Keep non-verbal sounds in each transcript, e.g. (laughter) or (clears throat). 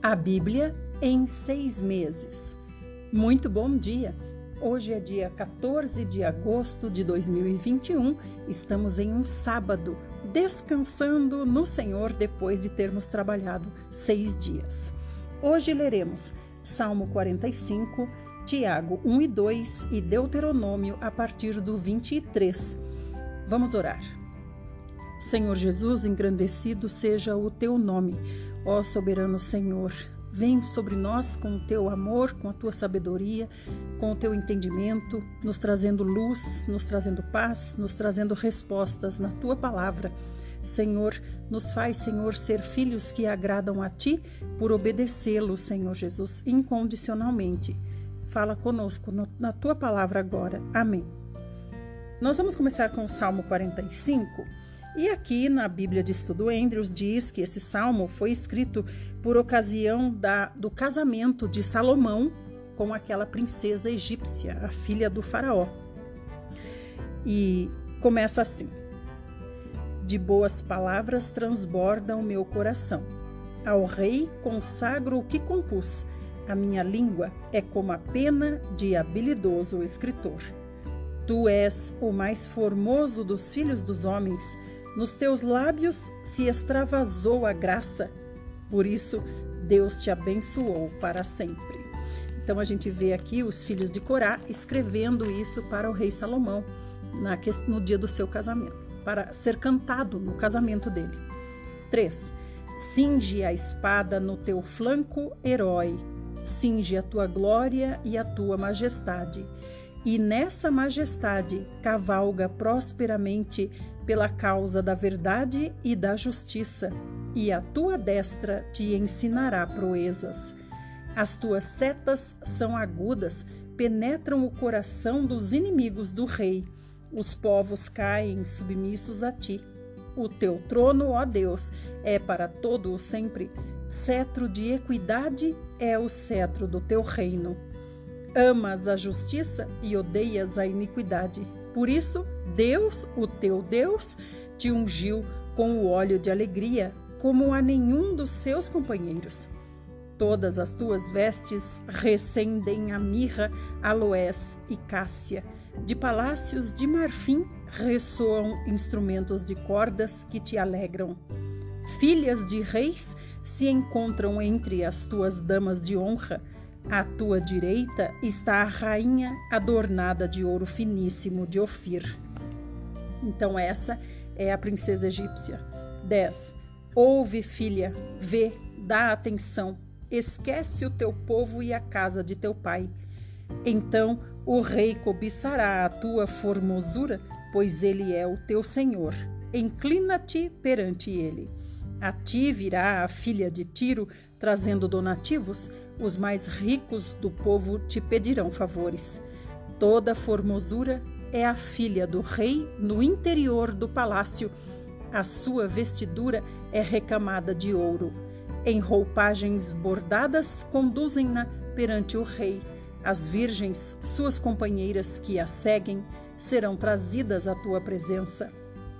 A Bíblia em seis meses. Muito bom dia! Hoje é dia 14 de agosto de 2021, estamos em um sábado, descansando no Senhor depois de termos trabalhado seis dias. Hoje leremos Salmo 45, Tiago 1 e 2 e Deuteronômio a partir do 23. Vamos orar. Senhor Jesus, engrandecido seja o teu nome Ó soberano Senhor, vem sobre nós com o teu amor, com a tua sabedoria, com o teu entendimento, nos trazendo luz, nos trazendo paz, nos trazendo respostas na tua palavra. Senhor, nos faz, Senhor, ser filhos que agradam a ti por obedecê-lo, Senhor Jesus, incondicionalmente. Fala conosco no, na tua palavra agora. Amém. Nós vamos começar com o Salmo 45 e aqui na Bíblia de Estudo Andrews diz que esse salmo foi escrito por ocasião da, do casamento de Salomão com aquela princesa egípcia, a filha do faraó. E começa assim: De boas palavras transborda o meu coração. Ao rei consagro o que compus. A minha língua é como a pena de habilidoso escritor. Tu és o mais formoso dos filhos dos homens nos teus lábios se extravasou a graça, por isso Deus te abençoou para sempre. Então a gente vê aqui os filhos de Corá escrevendo isso para o rei Salomão no dia do seu casamento, para ser cantado no casamento dele. 3. Cinge a espada no teu flanco, herói, cinge a tua glória e a tua majestade. E nessa majestade cavalga prosperamente pela causa da verdade e da justiça, e a tua destra te ensinará proezas. As tuas setas são agudas, penetram o coração dos inimigos do rei. Os povos caem submissos a ti. O teu trono, ó Deus, é para todo o sempre. Cetro de equidade é o cetro do teu reino. Amas a justiça e odeias a iniquidade. Por isso, Deus, o teu Deus, te ungiu com o óleo de alegria, como a nenhum dos seus companheiros. Todas as tuas vestes recendem a mirra, aloés e cássia. De palácios de marfim ressoam instrumentos de cordas que te alegram. Filhas de reis se encontram entre as tuas damas de honra. À tua direita está a rainha adornada de ouro finíssimo de Ofir. Então, essa é a princesa egípcia. 10. Ouve, filha, vê, dá atenção, esquece o teu povo e a casa de teu pai. Então o rei cobiçará a tua formosura, pois ele é o teu senhor. Inclina-te perante ele. A ti virá a filha de Tiro, trazendo donativos, os mais ricos do povo te pedirão favores. Toda formosura é a filha do rei no interior do palácio. A sua vestidura é recamada de ouro. Em roupagens bordadas, conduzem-na perante o rei. As virgens, suas companheiras que a seguem, serão trazidas à tua presença.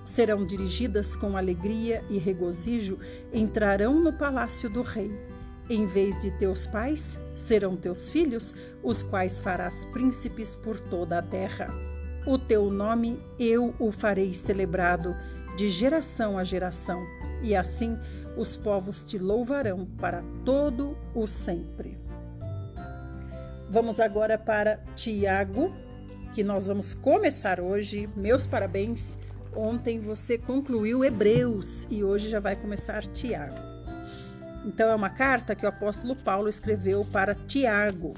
Serão dirigidas com alegria e regozijo, entrarão no palácio do rei. Em vez de teus pais, serão teus filhos, os quais farás príncipes por toda a terra. O teu nome eu o farei celebrado de geração a geração, e assim os povos te louvarão para todo o sempre. Vamos agora para Tiago, que nós vamos começar hoje. Meus parabéns. Ontem você concluiu Hebreus e hoje já vai começar Tiago. Então é uma carta que o apóstolo Paulo escreveu para Tiago.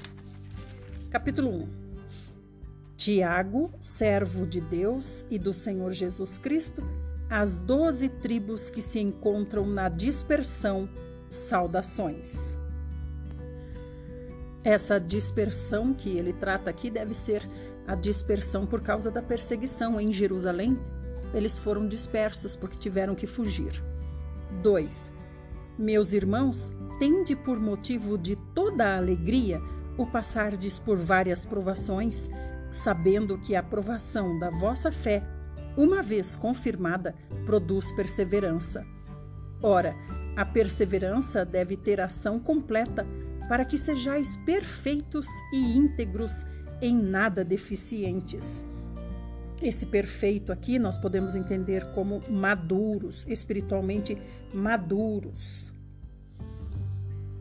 Capítulo 1. Tiago, servo de Deus e do Senhor Jesus Cristo, as doze tribos que se encontram na dispersão, saudações. Essa dispersão que ele trata aqui deve ser a dispersão por causa da perseguição em Jerusalém. Eles foram dispersos porque tiveram que fugir. 2. Meus irmãos, tende por motivo de toda a alegria o passardes por várias provações sabendo que a aprovação da vossa fé, uma vez confirmada, produz perseverança. Ora, A perseverança deve ter ação completa para que sejais perfeitos e íntegros, em nada deficientes. Esse perfeito aqui nós podemos entender como maduros, espiritualmente maduros.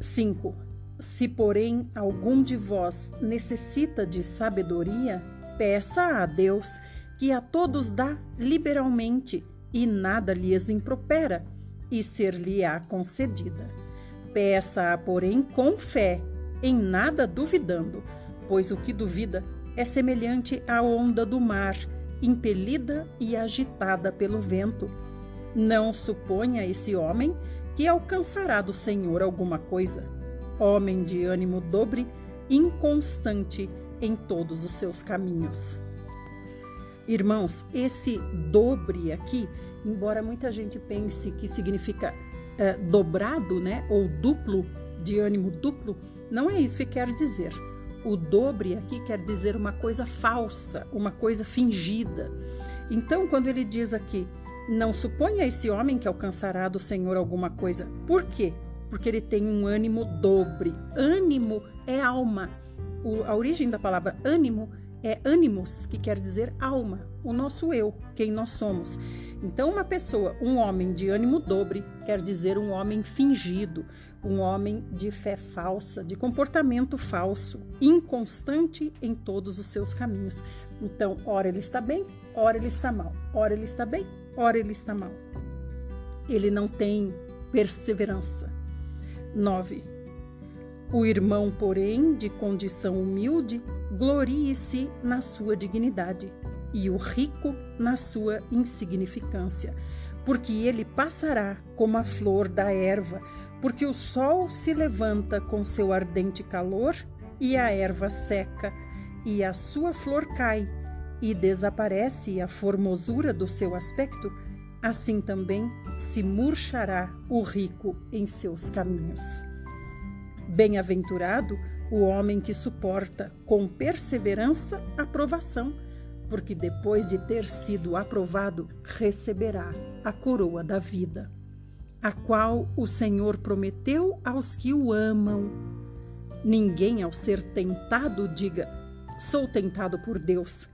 5. Se, porém, algum de vós necessita de sabedoria, peça a Deus, que a todos dá liberalmente e nada lhes impropera, e ser-lhe-á concedida. Peça-a, porém, com fé, em nada duvidando, pois o que duvida é semelhante à onda do mar, impelida e agitada pelo vento. Não suponha esse homem que alcançará do Senhor alguma coisa. Homem de ânimo dobre, inconstante em todos os seus caminhos. Irmãos, esse dobre aqui, embora muita gente pense que significa é, dobrado, né, ou duplo, de ânimo duplo, não é isso que quer dizer. O dobre aqui quer dizer uma coisa falsa, uma coisa fingida. Então, quando ele diz aqui, não suponha esse homem que alcançará do Senhor alguma coisa. Por quê? Porque ele tem um ânimo dobre. Ânimo é alma. O, a origem da palavra ânimo é ânimos, que quer dizer alma, o nosso eu, quem nós somos. Então, uma pessoa, um homem de ânimo dobre, quer dizer um homem fingido, um homem de fé falsa, de comportamento falso, inconstante em todos os seus caminhos. Então, ora ele está bem, ora ele está mal, ora ele está bem, ora ele está mal. Ele não tem perseverança. 9. O irmão, porém, de condição humilde, glorie-se na sua dignidade, e o rico na sua insignificância, porque ele passará como a flor da erva, porque o sol se levanta com seu ardente calor e a erva seca, e a sua flor cai, e desaparece a formosura do seu aspecto, assim também se murchará o rico em seus caminhos. Bem-aventurado o homem que suporta com perseverança a provação, porque depois de ter sido aprovado, receberá a coroa da vida, a qual o Senhor prometeu aos que o amam. Ninguém, ao ser tentado, diga: Sou tentado por Deus,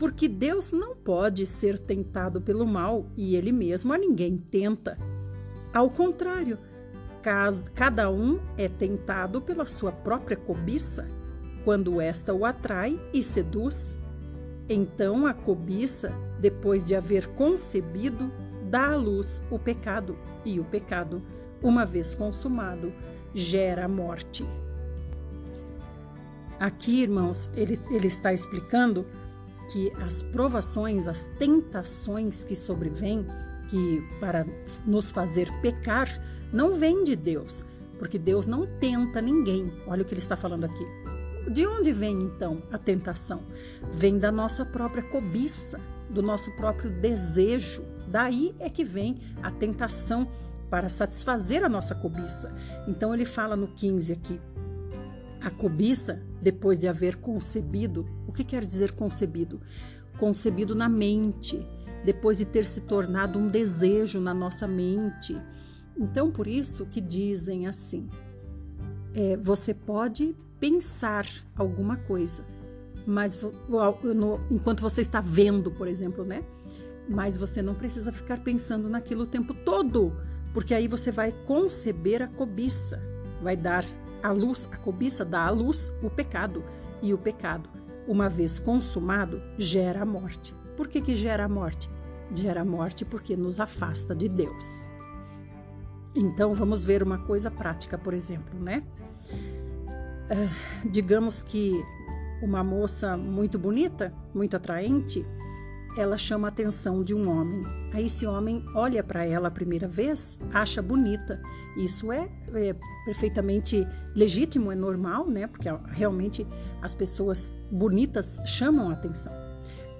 porque Deus não pode ser tentado pelo mal e ele mesmo a ninguém tenta. Ao contrário, cada um é tentado pela sua própria cobiça, quando esta o atrai e seduz. Então a cobiça, depois de haver concebido, dá à luz o pecado, e o pecado, uma vez consumado, gera a morte. Aqui, irmãos, ele, ele está explicando que as provações, as tentações que sobrevêm, que para nos fazer pecar, não vêm de Deus, porque Deus não tenta ninguém. Olha o que ele está falando aqui. De onde vem então a tentação? Vem da nossa própria cobiça, do nosso próprio desejo. Daí é que vem a tentação para satisfazer a nossa cobiça. Então ele fala no 15 aqui: a cobiça, depois de haver concebido, o que quer dizer concebido? Concebido na mente, depois de ter se tornado um desejo na nossa mente. Então, por isso que dizem assim: é, você pode pensar alguma coisa, mas enquanto você está vendo, por exemplo, né? Mas você não precisa ficar pensando naquilo o tempo todo, porque aí você vai conceber a cobiça, vai dar a luz, a cobiça dá à luz o pecado. E o pecado, uma vez consumado, gera a morte. Por que, que gera a morte? Gera a morte porque nos afasta de Deus. Então vamos ver uma coisa prática, por exemplo, né? Uh, digamos que uma moça muito bonita, muito atraente, ela chama a atenção de um homem. Aí esse homem olha para ela a primeira vez, acha bonita. Isso é, é, perfeitamente legítimo, é normal, né? Porque realmente as pessoas bonitas chamam a atenção.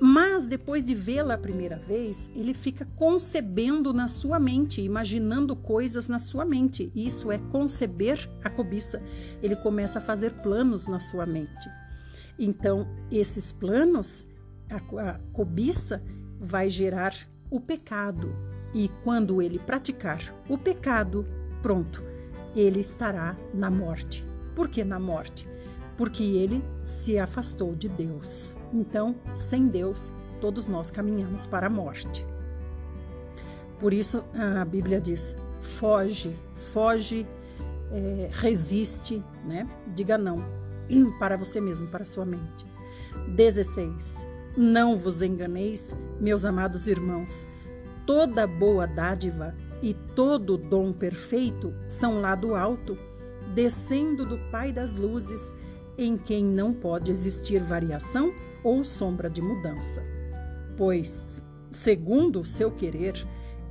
Mas depois de vê-la a primeira vez, ele fica concebendo na sua mente, imaginando coisas na sua mente. Isso é conceber a cobiça. Ele começa a fazer planos na sua mente. Então, esses planos a, a cobiça vai gerar o pecado. E quando ele praticar o pecado, pronto, ele estará na morte. Por que na morte? Porque ele se afastou de Deus. Então, sem Deus, todos nós caminhamos para a morte. Por isso a Bíblia diz: foge, foge, é, resiste, né? Diga não (clears throat) para você mesmo, para sua mente. 16. Não vos enganeis, meus amados irmãos. Toda boa dádiva e todo dom perfeito são lá do alto, descendo do Pai das luzes, em quem não pode existir variação ou sombra de mudança. Pois, segundo o seu querer,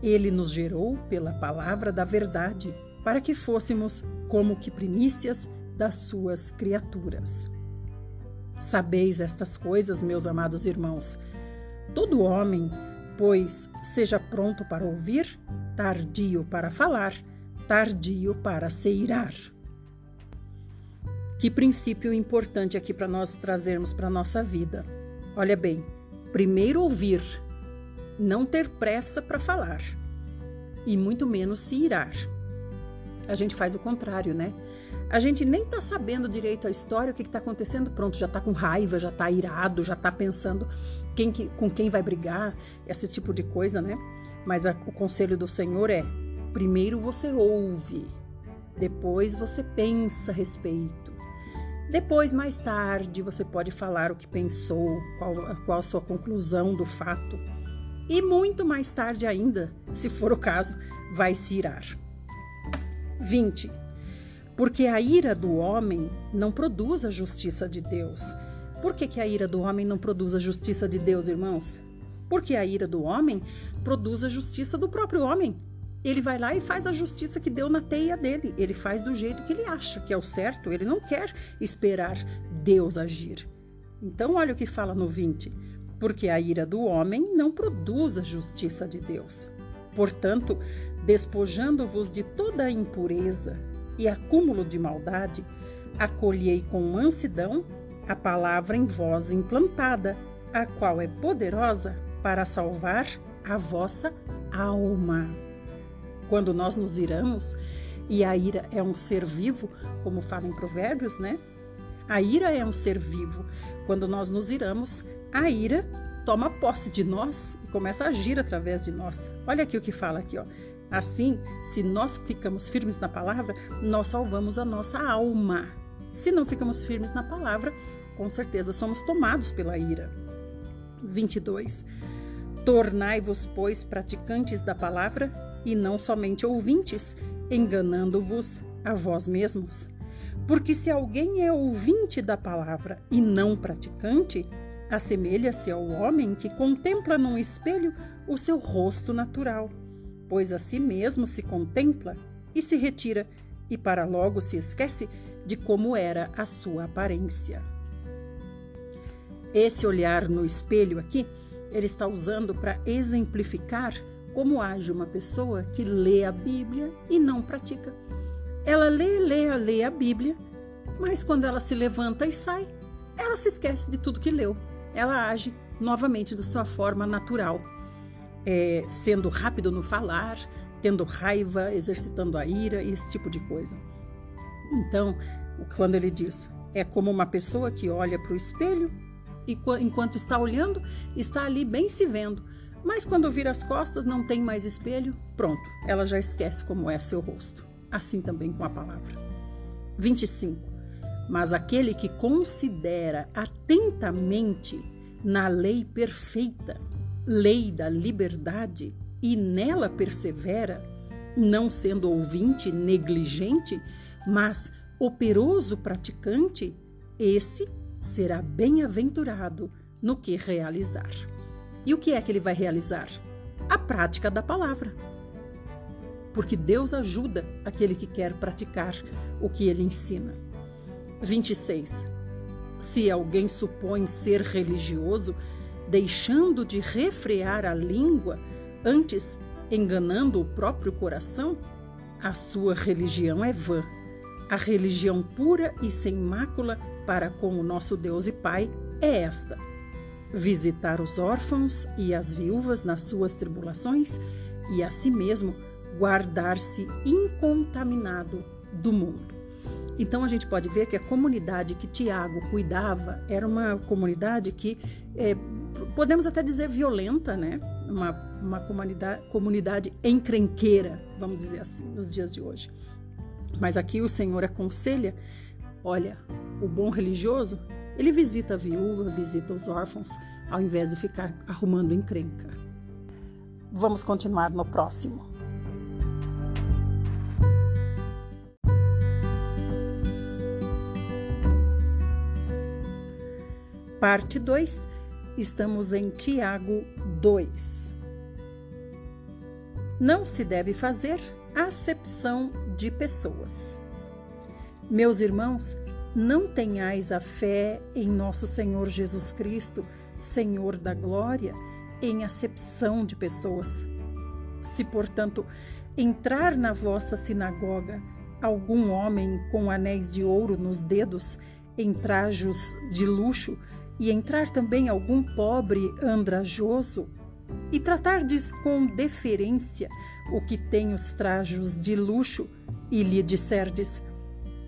ele nos gerou pela palavra da verdade, para que fôssemos como que primícias das suas criaturas. Sabeis estas coisas, meus amados irmãos. Todo homem, pois, seja pronto para ouvir, tardio para falar, tardio para se irar. Que princípio importante aqui para nós trazermos para a nossa vida. Olha bem, primeiro ouvir, não ter pressa para falar e muito menos se irar. A gente faz o contrário, né? A gente nem tá sabendo direito a história, o que, está acontecendo, pronto, já tá com raiva, já tá irado, já tá pensando quem que, com quem vai brigar, esse tipo de coisa, né? Mas a, o conselho do Senhor é: primeiro você ouve, depois você pensa a respeito. Depois, mais tarde, você pode falar o que pensou, qual, qual a sua conclusão do fato e muito mais tarde ainda, se for o caso, vai se irar. 20. Porque a ira do homem não produz a justiça de Deus. Por que, que a ira do homem não produz a justiça de Deus, irmãos? Porque a ira do homem produz a justiça do próprio homem. Ele vai lá e faz a justiça que deu na teia dele. Ele faz do jeito que ele acha que é o certo. Ele não quer esperar Deus agir. Então, olha o que fala no 20 porque a ira do homem não produz a justiça de Deus. Portanto, despojando-vos de toda a impureza e acúmulo de maldade, acolhei com mansidão a palavra em vós implantada, a qual é poderosa para salvar a vossa alma. Quando nós nos iramos, e a ira é um ser vivo, como fala em Provérbios, né? A ira é um ser vivo. Quando nós nos iramos, a ira toma posse de nós e começa a agir através de nós. Olha aqui o que fala aqui, ó. Assim, se nós ficamos firmes na palavra, nós salvamos a nossa alma. Se não ficamos firmes na palavra, com certeza somos tomados pela ira. 22. Tornai-vos, pois, praticantes da palavra e não somente ouvintes, enganando-vos a vós mesmos. Porque se alguém é ouvinte da palavra e não praticante, Assemelha-se ao homem que contempla num espelho o seu rosto natural, pois a si mesmo se contempla e se retira, e para logo se esquece de como era a sua aparência. Esse olhar no espelho aqui, ele está usando para exemplificar como age uma pessoa que lê a Bíblia e não pratica. Ela lê, lê, lê a Bíblia, mas quando ela se levanta e sai, ela se esquece de tudo que leu ela age novamente de sua forma natural, é, sendo rápido no falar, tendo raiva, exercitando a ira, esse tipo de coisa. Então, quando ele diz, é como uma pessoa que olha para o espelho e enquanto está olhando, está ali bem se vendo. Mas quando vira as costas, não tem mais espelho, pronto, ela já esquece como é seu rosto. Assim também com a palavra. 25. Mas aquele que considera atentamente na lei perfeita, lei da liberdade, e nela persevera, não sendo ouvinte negligente, mas operoso praticante, esse será bem-aventurado no que realizar. E o que é que ele vai realizar? A prática da palavra. Porque Deus ajuda aquele que quer praticar o que ele ensina. 26. Se alguém supõe ser religioso, deixando de refrear a língua, antes enganando o próprio coração, a sua religião é vã. A religião pura e sem mácula para com o nosso Deus e Pai é esta: visitar os órfãos e as viúvas nas suas tribulações e a si mesmo guardar-se incontaminado do mundo. Então a gente pode ver que a comunidade que Tiago cuidava era uma comunidade que é, podemos até dizer violenta, né? Uma, uma comunidade, comunidade encrenqueira, vamos dizer assim, nos dias de hoje. Mas aqui o Senhor aconselha: olha, o bom religioso, ele visita a viúva, visita os órfãos, ao invés de ficar arrumando encrenca. Vamos continuar no próximo. Parte 2, estamos em Tiago 2. Não se deve fazer acepção de pessoas. Meus irmãos, não tenhais a fé em nosso Senhor Jesus Cristo, Senhor da glória, em acepção de pessoas. Se, portanto, entrar na vossa sinagoga algum homem com anéis de ouro nos dedos, em trajos de luxo, e entrar também algum pobre andrajoso, e tratardes com deferência o que tem os trajos de luxo, e lhe disserdes: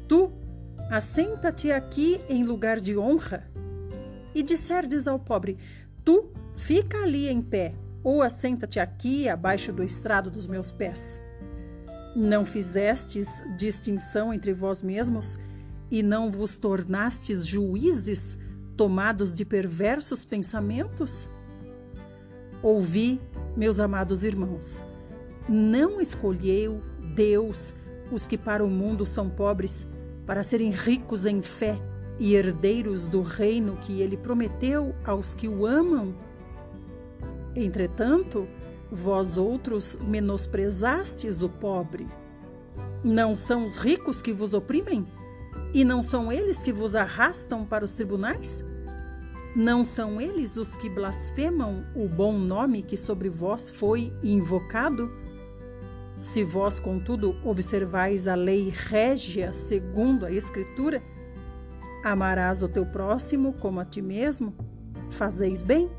Tu, assenta-te aqui em lugar de honra, e disserdes ao pobre: Tu, fica ali em pé, ou assenta-te aqui abaixo do estrado dos meus pés. Não fizestes distinção entre vós mesmos, e não vos tornastes juízes tomados de perversos pensamentos? Ouvi, meus amados irmãos, não escolheu Deus os que para o mundo são pobres, para serem ricos em fé e herdeiros do reino que ele prometeu aos que o amam? Entretanto, vós outros menosprezastes o pobre. Não são os ricos que vos oprimem? E não são eles que vos arrastam para os tribunais? Não são eles os que blasfemam o bom nome que sobre vós foi invocado? Se vós, contudo, observais a lei régia segundo a Escritura, amarás o teu próximo como a ti mesmo, fazeis bem.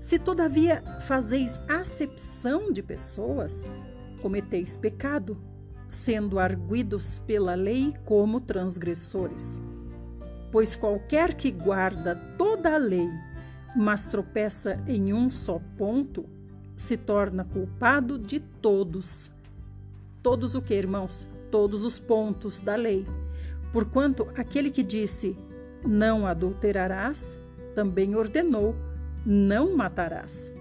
Se todavia fazeis acepção de pessoas, cometeis pecado sendo arguidos pela lei como transgressores. Pois qualquer que guarda toda a lei, mas tropeça em um só ponto, se torna culpado de todos. Todos o que, irmãos? Todos os pontos da lei. Porquanto aquele que disse: Não adulterarás, também ordenou: Não matarás.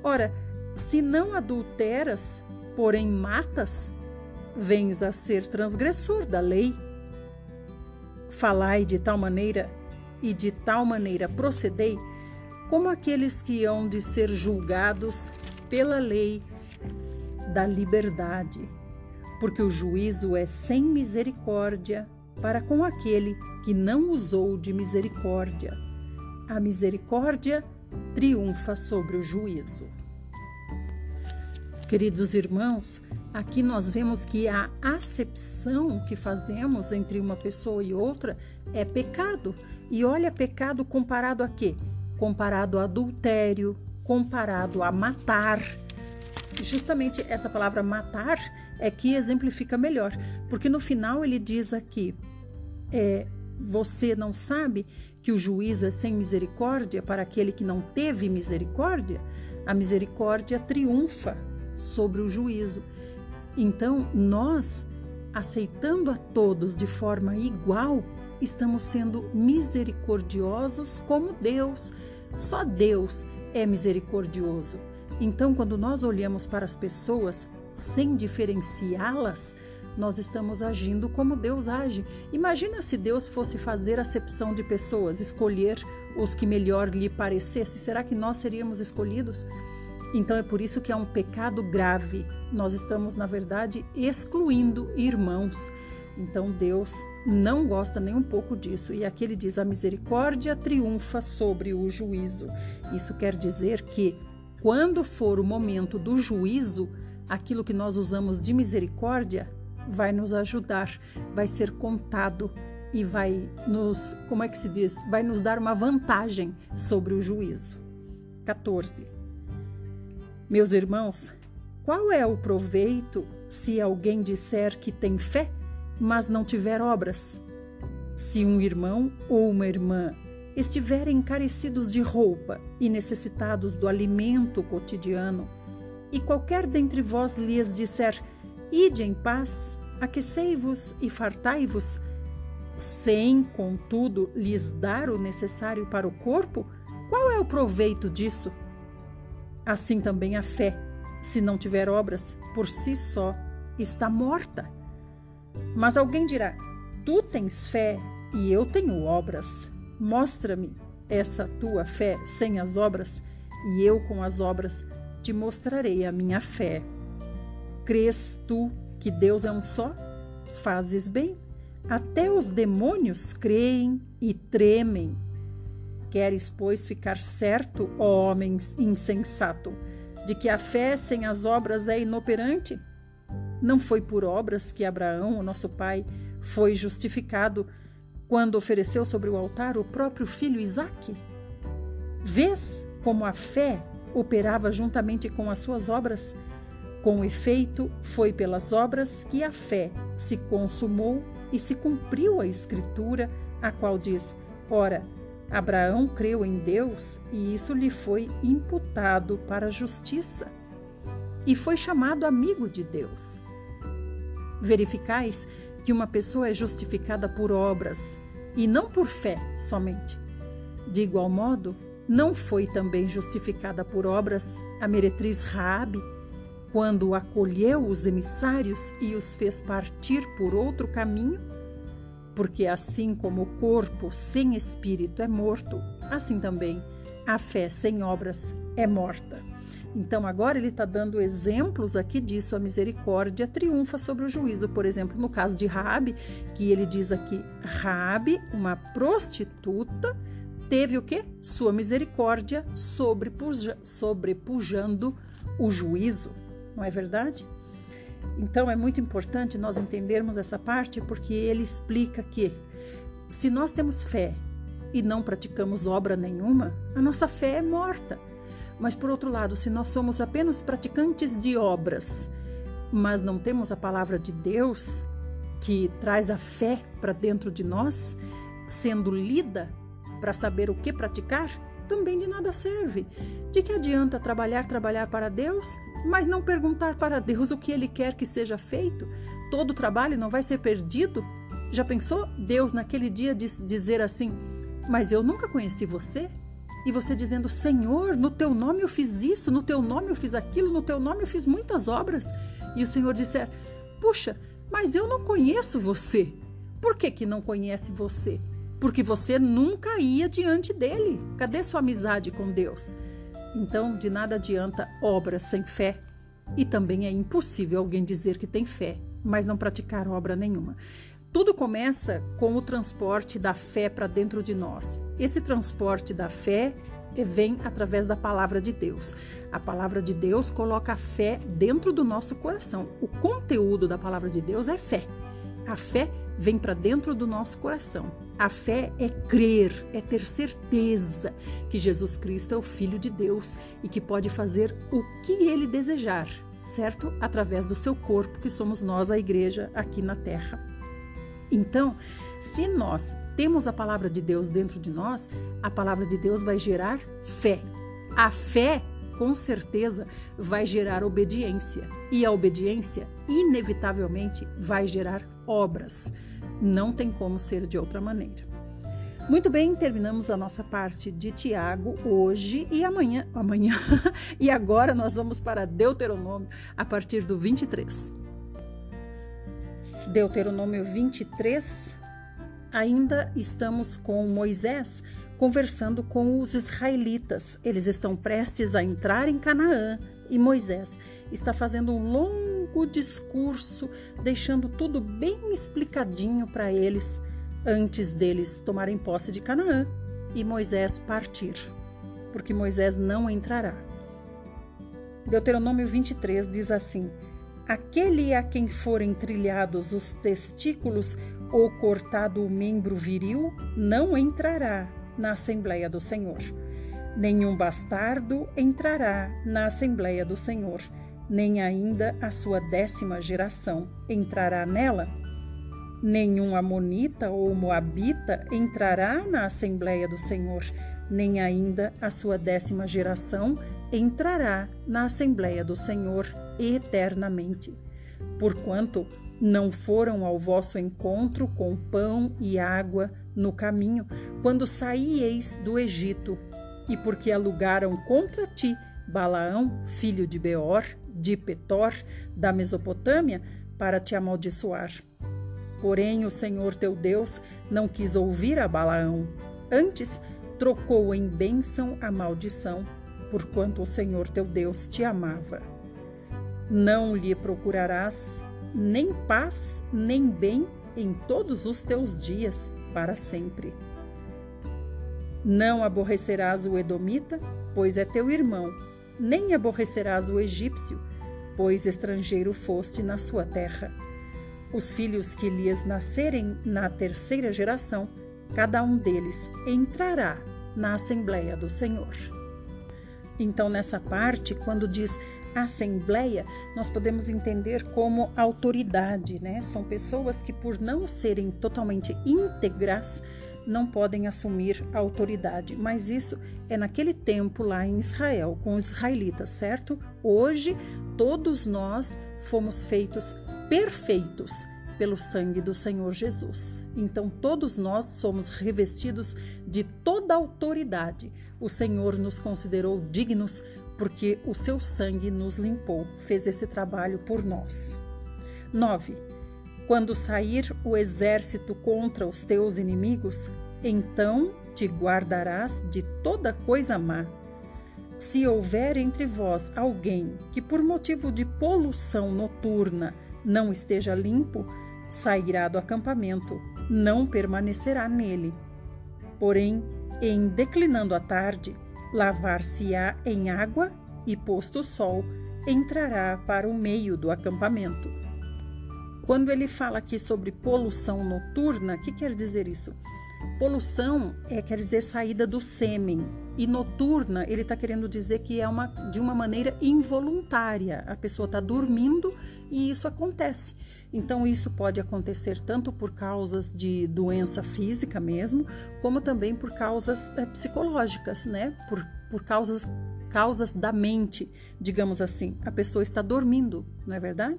Ora, se não adulteras, porém matas, vens a ser transgressor da lei. Falai de tal maneira e de tal maneira procedei, como aqueles que hão de ser julgados pela lei da liberdade, porque o juízo é sem misericórdia para com aquele que não usou de misericórdia. A misericórdia triunfa sobre o juízo. Queridos irmãos, Aqui nós vemos que a acepção que fazemos entre uma pessoa e outra é pecado. E olha, pecado comparado a quê? Comparado a adultério, comparado a matar. Justamente essa palavra matar é que exemplifica melhor, porque no final ele diz aqui: é, você não sabe que o juízo é sem misericórdia para aquele que não teve misericórdia? A misericórdia triunfa sobre o juízo. Então, nós, aceitando a todos de forma igual, estamos sendo misericordiosos como Deus. Só Deus é misericordioso. Então, quando nós olhamos para as pessoas sem diferenciá-las, nós estamos agindo como Deus age. Imagina se Deus fosse fazer acepção de pessoas, escolher os que melhor lhe parecesse. Será que nós seríamos escolhidos? Então é por isso que é um pecado grave. Nós estamos, na verdade, excluindo irmãos. Então Deus não gosta nem um pouco disso. E aqui ele diz: a misericórdia triunfa sobre o juízo. Isso quer dizer que, quando for o momento do juízo, aquilo que nós usamos de misericórdia vai nos ajudar, vai ser contado e vai nos, como é que se diz? Vai nos dar uma vantagem sobre o juízo. 14. Meus irmãos, qual é o proveito se alguém disser que tem fé, mas não tiver obras? Se um irmão ou uma irmã estiverem carecidos de roupa e necessitados do alimento cotidiano, e qualquer dentre vós lhes disser: Ide em paz, aquecei-vos e fartai-vos, sem, contudo, lhes dar o necessário para o corpo, qual é o proveito disso? Assim também a fé, se não tiver obras, por si só está morta. Mas alguém dirá: Tu tens fé e eu tenho obras. Mostra-me essa tua fé sem as obras, e eu com as obras te mostrarei a minha fé. Crês tu que Deus é um só? Fazes bem. Até os demônios creem e tremem. Queres, pois, ficar certo, ó homem insensato, de que a fé sem as obras é inoperante? Não foi por obras que Abraão, o nosso pai, foi justificado quando ofereceu sobre o altar o próprio filho Isaque? Vês como a fé operava juntamente com as suas obras? Com efeito, foi pelas obras que a fé se consumou e se cumpriu a Escritura, a qual diz: Ora, Abraão creu em Deus e isso lhe foi imputado para justiça, e foi chamado amigo de Deus. Verificais que uma pessoa é justificada por obras e não por fé somente. De igual modo, não foi também justificada por obras a meretriz Raabe, quando acolheu os emissários e os fez partir por outro caminho? Porque assim como o corpo sem espírito é morto, assim também a fé sem obras é morta. Então, agora ele está dando exemplos aqui disso. A misericórdia triunfa sobre o juízo. Por exemplo, no caso de Rabi, que ele diz aqui: Rabi, uma prostituta, teve o que? Sua misericórdia sobrepuja, sobrepujando o juízo. Não é verdade? Então, é muito importante nós entendermos essa parte, porque ele explica que se nós temos fé e não praticamos obra nenhuma, a nossa fé é morta. Mas, por outro lado, se nós somos apenas praticantes de obras, mas não temos a palavra de Deus, que traz a fé para dentro de nós, sendo lida para saber o que praticar, também de nada serve. De que adianta trabalhar, trabalhar para Deus, mas não perguntar para Deus o que Ele quer que seja feito? Todo o trabalho não vai ser perdido? Já pensou Deus naquele dia dizer assim: Mas eu nunca conheci você? E você dizendo: Senhor, no teu nome eu fiz isso, no teu nome eu fiz aquilo, no teu nome eu fiz muitas obras. E o Senhor disser: Puxa, mas eu não conheço você. Por que, que não conhece você? Porque você nunca ia diante dele. Cadê sua amizade com Deus? Então, de nada adianta obras sem fé. E também é impossível alguém dizer que tem fé, mas não praticar obra nenhuma. Tudo começa com o transporte da fé para dentro de nós. Esse transporte da fé vem através da palavra de Deus. A palavra de Deus coloca a fé dentro do nosso coração. O conteúdo da palavra de Deus é fé. A fé vem para dentro do nosso coração. A fé é crer, é ter certeza que Jesus Cristo é o Filho de Deus e que pode fazer o que ele desejar, certo? Através do seu corpo, que somos nós, a igreja, aqui na terra. Então, se nós temos a palavra de Deus dentro de nós, a palavra de Deus vai gerar fé. A fé, com certeza, vai gerar obediência. E a obediência, inevitavelmente, vai gerar obras. Não tem como ser de outra maneira. Muito bem, terminamos a nossa parte de Tiago hoje e amanhã, amanhã. (laughs) e agora nós vamos para Deuteronômio a partir do 23. Deuteronômio 23, ainda estamos com Moisés conversando com os israelitas. Eles estão prestes a entrar em Canaã e Moisés está fazendo um longo discurso, deixando tudo bem explicadinho para eles antes deles tomarem posse de Canaã e Moisés partir, porque Moisés não entrará. Deuteronômio 23 diz assim: Aquele a quem forem trilhados os testículos ou cortado o membro viril não entrará na Assembleia do Senhor. Nenhum bastardo entrará na Assembleia do Senhor, nem ainda a sua décima geração entrará nela. Nenhum Amonita ou Moabita entrará na Assembleia do Senhor, nem ainda a sua décima geração entrará na Assembleia do Senhor eternamente. Porquanto não foram ao vosso encontro com pão e água no caminho, quando saíeis do Egito, e porque alugaram contra ti Balaão, filho de Beor, de Petor, da Mesopotâmia, para te amaldiçoar. Porém, o Senhor teu Deus não quis ouvir a Balaão. Antes, trocou em bênção a maldição, porquanto o Senhor teu Deus te amava. Não lhe procurarás nem paz, nem bem em todos os teus dias, para sempre. Não aborrecerás o Edomita, pois é teu irmão, nem aborrecerás o egípcio, pois estrangeiro foste na sua terra. Os filhos que lhes nascerem na terceira geração, cada um deles entrará na Assembleia do Senhor. Então, nessa parte, quando diz assembleia, nós podemos entender como autoridade, né? São pessoas que, por não serem totalmente íntegras, não podem assumir autoridade. Mas isso é naquele tempo lá em Israel, com os israelitas, certo? Hoje, todos nós fomos feitos perfeitos pelo sangue do Senhor Jesus. Então, todos nós somos revestidos de toda autoridade. O Senhor nos considerou dignos porque o seu sangue nos limpou, fez esse trabalho por nós. 9. Quando sair o exército contra os teus inimigos, então te guardarás de toda coisa má. Se houver entre vós alguém que, por motivo de poluição noturna, não esteja limpo, sairá do acampamento, não permanecerá nele. Porém, em declinando a tarde, lavar-se-á em água e, posto o sol, entrará para o meio do acampamento. Quando ele fala aqui sobre poluição noturna, o que quer dizer isso? Poluição é, quer dizer saída do sêmen. E noturna, ele está querendo dizer que é uma, de uma maneira involuntária. A pessoa está dormindo e isso acontece. Então, isso pode acontecer tanto por causas de doença física mesmo, como também por causas é, psicológicas, né? Por, por causas, causas da mente, digamos assim. A pessoa está dormindo, não é verdade?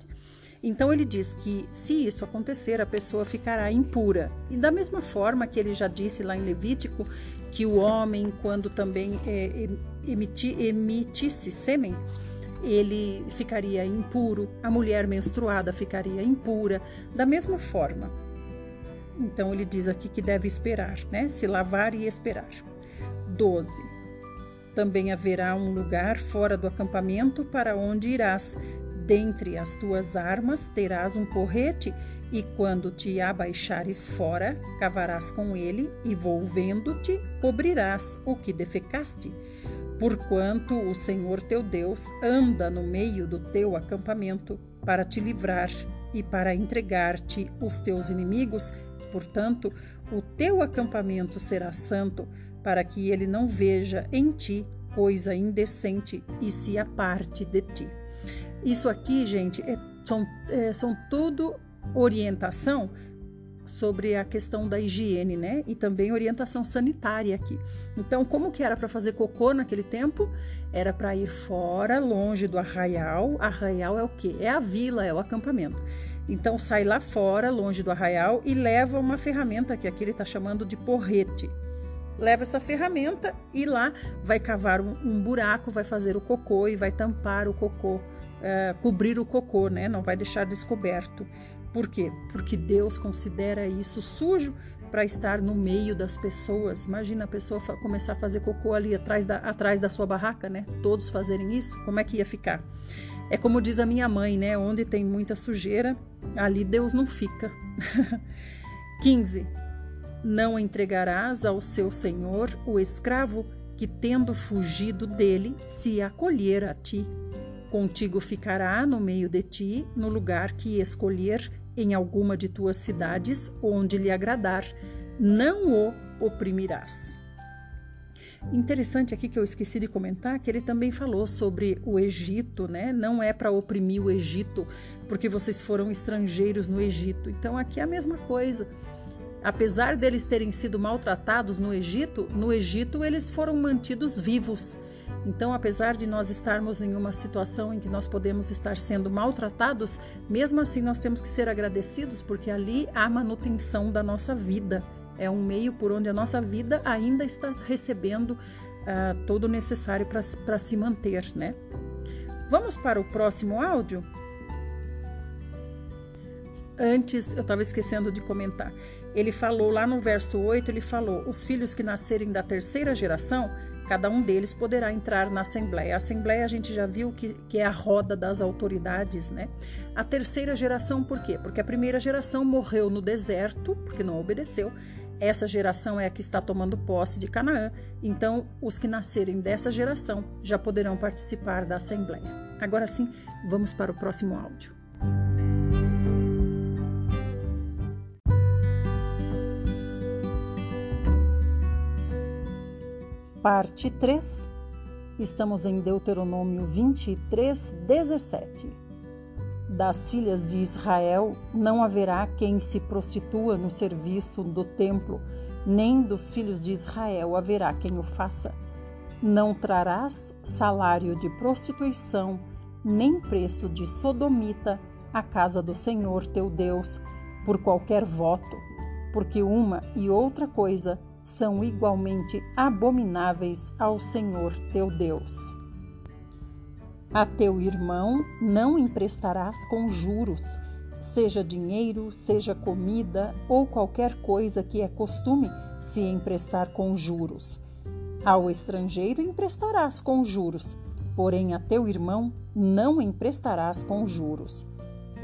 Então ele diz que se isso acontecer, a pessoa ficará impura. E da mesma forma que ele já disse lá em Levítico que o homem, quando também é, emiti, emitisse sêmen, ele ficaria impuro, a mulher menstruada ficaria impura, da mesma forma. Então ele diz aqui que deve esperar, né? Se lavar e esperar. 12. Também haverá um lugar fora do acampamento para onde irás. Dentre as tuas armas terás um porrete, e quando te abaixares fora, cavarás com ele, e volvendo-te, cobrirás o que defecaste Porquanto o Senhor teu Deus anda no meio do teu acampamento para te livrar e para entregar-te os teus inimigos, portanto, o teu acampamento será santo, para que ele não veja em ti coisa indecente e se aparte de ti. Isso aqui, gente, é, são, é, são tudo orientação sobre a questão da higiene, né? E também orientação sanitária aqui. Então, como que era para fazer cocô naquele tempo? Era para ir fora, longe do arraial. Arraial é o quê? É a vila, é o acampamento. Então, sai lá fora, longe do arraial e leva uma ferramenta que aqui ele está chamando de porrete. Leva essa ferramenta e lá vai cavar um, um buraco, vai fazer o cocô e vai tampar o cocô, uh, cobrir o cocô, né? Não vai deixar descoberto. Por quê? Porque Deus considera isso sujo para estar no meio das pessoas. Imagina a pessoa começar a fazer cocô ali atrás da, atrás da sua barraca, né? Todos fazerem isso, como é que ia ficar? É como diz a minha mãe, né? Onde tem muita sujeira, ali Deus não fica. (laughs) 15. Não entregarás ao seu senhor o escravo que, tendo fugido dele, se acolher a ti. Contigo ficará no meio de ti, no lugar que escolher em alguma de tuas cidades, onde lhe agradar, não o oprimirás. Interessante aqui que eu esqueci de comentar que ele também falou sobre o Egito, né? Não é para oprimir o Egito, porque vocês foram estrangeiros no Egito. Então aqui é a mesma coisa. Apesar deles terem sido maltratados no Egito, no Egito eles foram mantidos vivos. Então, apesar de nós estarmos em uma situação em que nós podemos estar sendo maltratados, mesmo assim nós temos que ser agradecidos, porque ali há manutenção da nossa vida. É um meio por onde a nossa vida ainda está recebendo uh, todo o necessário para se manter, né? Vamos para o próximo áudio? Antes, eu estava esquecendo de comentar. Ele falou lá no verso 8, ele falou: "Os filhos que nascerem da terceira geração Cada um deles poderá entrar na Assembleia. A Assembleia a gente já viu que, que é a roda das autoridades, né? A terceira geração, por quê? Porque a primeira geração morreu no deserto, porque não obedeceu. Essa geração é a que está tomando posse de Canaã. Então, os que nascerem dessa geração já poderão participar da Assembleia. Agora sim, vamos para o próximo áudio. Parte 3. Estamos em Deuteronômio 23, 17. Das filhas de Israel não haverá quem se prostitua no serviço do templo, nem dos filhos de Israel haverá quem o faça. Não trarás salário de prostituição, nem preço de sodomita à casa do Senhor teu Deus, por qualquer voto, porque uma e outra coisa são igualmente abomináveis ao Senhor teu Deus. A teu irmão não emprestarás com juros, seja dinheiro, seja comida ou qualquer coisa que é costume se emprestar com juros. Ao estrangeiro emprestarás com juros, porém a teu irmão não emprestarás com juros,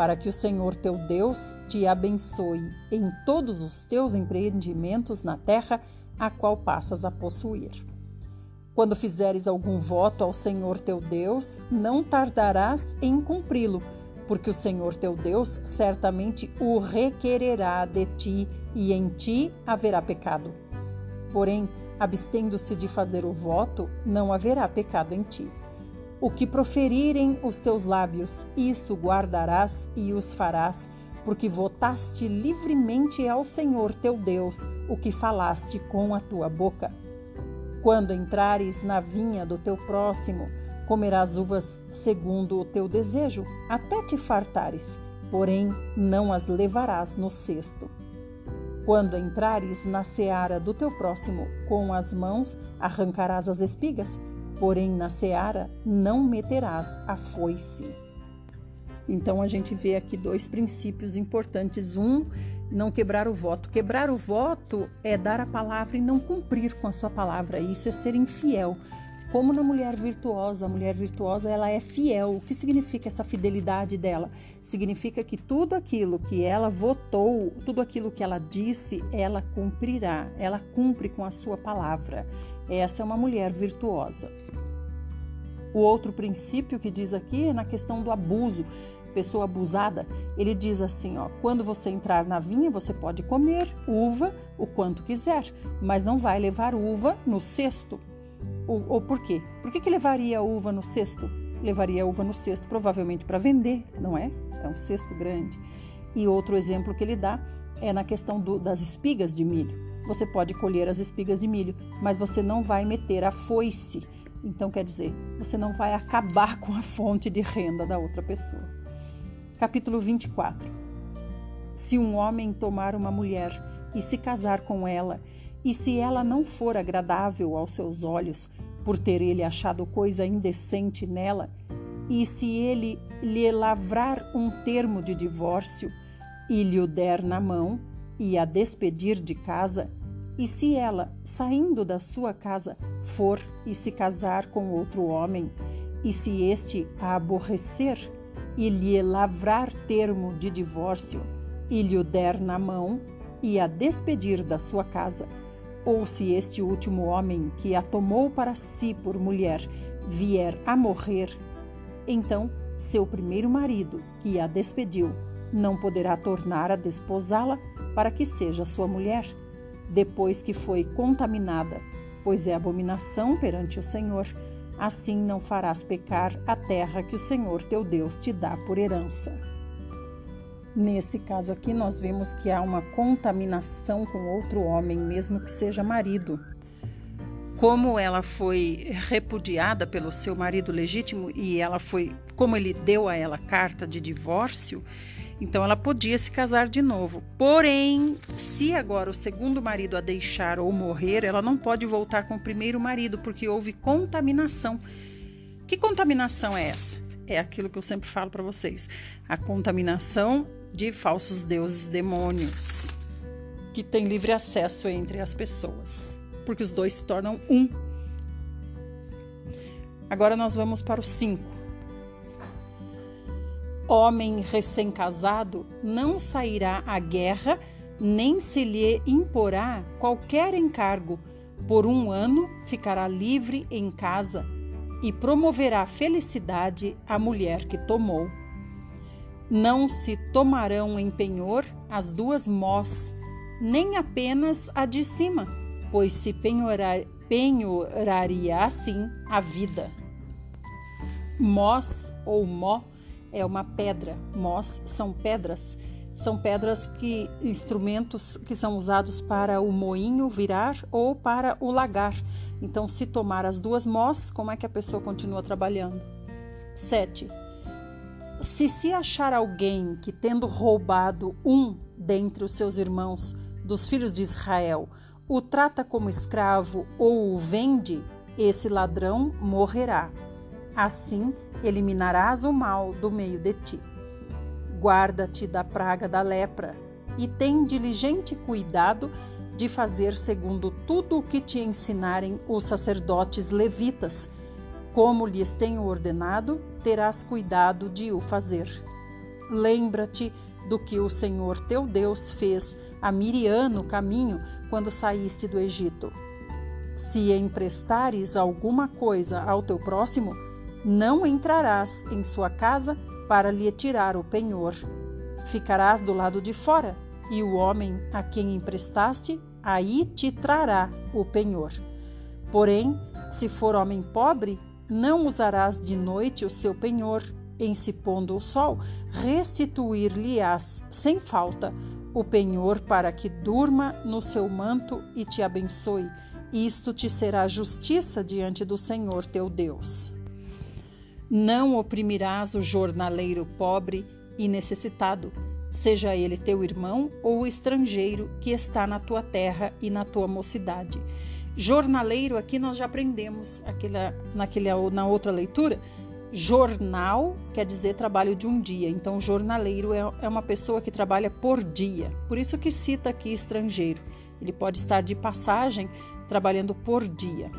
para que o Senhor teu Deus te abençoe em todos os teus empreendimentos na terra a qual passas a possuir. Quando fizeres algum voto ao Senhor teu Deus, não tardarás em cumpri-lo, porque o Senhor teu Deus certamente o requererá de ti e em ti haverá pecado. Porém, abstendo-se de fazer o voto, não haverá pecado em ti. O que proferirem os teus lábios, isso guardarás e os farás porque votaste livremente ao Senhor teu Deus o que falaste com a tua boca. Quando entrares na vinha do teu próximo, comerás uvas segundo o teu desejo, até te fartares, porém não as levarás no cesto. Quando entrares na seara do teu próximo, com as mãos arrancarás as espigas, porém na seara não meterás a foice. Então a gente vê aqui dois princípios importantes. Um, não quebrar o voto. Quebrar o voto é dar a palavra e não cumprir com a sua palavra. Isso é ser infiel. Como na mulher virtuosa, a mulher virtuosa ela é fiel. O que significa essa fidelidade dela? Significa que tudo aquilo que ela votou, tudo aquilo que ela disse, ela cumprirá. Ela cumpre com a sua palavra. Essa é uma mulher virtuosa. O outro princípio que diz aqui é na questão do abuso pessoa abusada, ele diz assim, ó, quando você entrar na vinha, você pode comer uva o quanto quiser, mas não vai levar uva no cesto. Ou, ou por quê? Por que, que levaria uva no cesto? Levaria uva no cesto provavelmente para vender, não é? É um cesto grande. E outro exemplo que ele dá é na questão do, das espigas de milho. Você pode colher as espigas de milho, mas você não vai meter a foice. Então, quer dizer, você não vai acabar com a fonte de renda da outra pessoa. Capítulo 24 Se um homem tomar uma mulher e se casar com ela, e se ela não for agradável aos seus olhos, por ter ele achado coisa indecente nela, e se ele lhe lavrar um termo de divórcio e lhe o der na mão e a despedir de casa, e se ela, saindo da sua casa, for e se casar com outro homem, e se este a aborrecer, e lhe lavrar termo de divórcio, e lhe o der na mão, e a despedir da sua casa, ou se este último homem que a tomou para si por mulher vier a morrer, então seu primeiro marido, que a despediu, não poderá tornar a desposá-la para que seja sua mulher, depois que foi contaminada, pois é abominação perante o Senhor. Assim não farás pecar a terra que o Senhor teu Deus te dá por herança. Nesse caso aqui, nós vemos que há uma contaminação com outro homem, mesmo que seja marido. Como ela foi repudiada pelo seu marido legítimo e ela foi, como ele deu a ela carta de divórcio, então ela podia se casar de novo. Porém, se agora o segundo marido a deixar ou morrer, ela não pode voltar com o primeiro marido porque houve contaminação. Que contaminação é essa? É aquilo que eu sempre falo para vocês: a contaminação de falsos deuses demônios que tem livre acesso entre as pessoas, porque os dois se tornam um. Agora nós vamos para o 5 homem recém-casado não sairá à guerra, nem se lhe imporá qualquer encargo. Por um ano ficará livre em casa e promoverá felicidade à mulher que tomou. Não se tomarão em penhor as duas mós, nem apenas a de cima, pois se penhorar, penhoraria assim a vida. Mós ou mó é uma pedra. Mós são pedras. São pedras que instrumentos que são usados para o moinho virar ou para o lagar. Então, se tomar as duas mós, como é que a pessoa continua trabalhando? 7. Se se achar alguém que, tendo roubado um dentre os seus irmãos dos filhos de Israel, o trata como escravo ou o vende, esse ladrão morrerá. Assim, eliminarás o mal do meio de ti. Guarda-te da praga da lepra e tem diligente cuidado de fazer segundo tudo o que te ensinarem os sacerdotes levitas. Como lhes tenho ordenado, terás cuidado de o fazer. Lembra-te do que o Senhor teu Deus fez a Miriam no caminho quando saíste do Egito. Se emprestares alguma coisa ao teu próximo, não entrarás em sua casa para lhe tirar o penhor. Ficarás do lado de fora, e o homem a quem emprestaste, aí te trará o penhor. Porém, se for homem pobre, não usarás de noite o seu penhor, em se pondo o sol, restituir-lhe-ás sem falta o penhor para que durma no seu manto e te abençoe. Isto te será justiça diante do Senhor teu Deus. Não oprimirás o jornaleiro pobre e necessitado, seja ele teu irmão ou o estrangeiro que está na tua terra e na tua mocidade. Jornaleiro, aqui nós já aprendemos aquela, naquele, na outra leitura. Jornal quer dizer trabalho de um dia, então jornaleiro é, é uma pessoa que trabalha por dia. Por isso que cita aqui estrangeiro. Ele pode estar de passagem trabalhando por dia.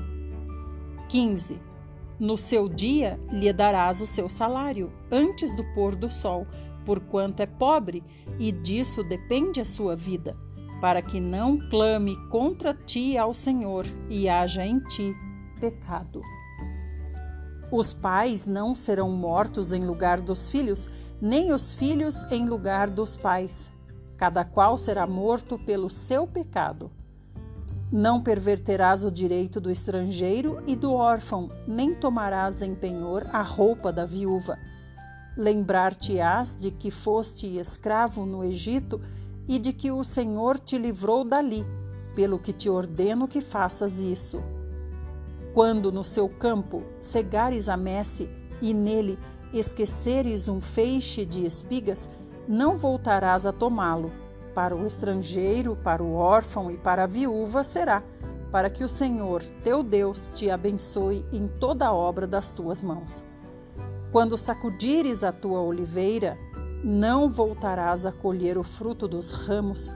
15 no seu dia lhe darás o seu salário, antes do pôr do sol, porquanto é pobre, e disso depende a sua vida, para que não clame contra ti ao Senhor e haja em ti pecado. Os pais não serão mortos em lugar dos filhos, nem os filhos em lugar dos pais. Cada qual será morto pelo seu pecado. Não perverterás o direito do estrangeiro e do órfão, nem tomarás em penhor a roupa da viúva. Lembrar-te-ás de que foste escravo no Egito e de que o Senhor te livrou dali, pelo que te ordeno que faças isso. Quando no seu campo cegares a messe e nele esqueceres um feixe de espigas, não voltarás a tomá-lo para o estrangeiro, para o órfão e para a viúva será, para que o Senhor, teu Deus, te abençoe em toda a obra das tuas mãos. Quando sacudires a tua oliveira, não voltarás a colher o fruto dos ramos,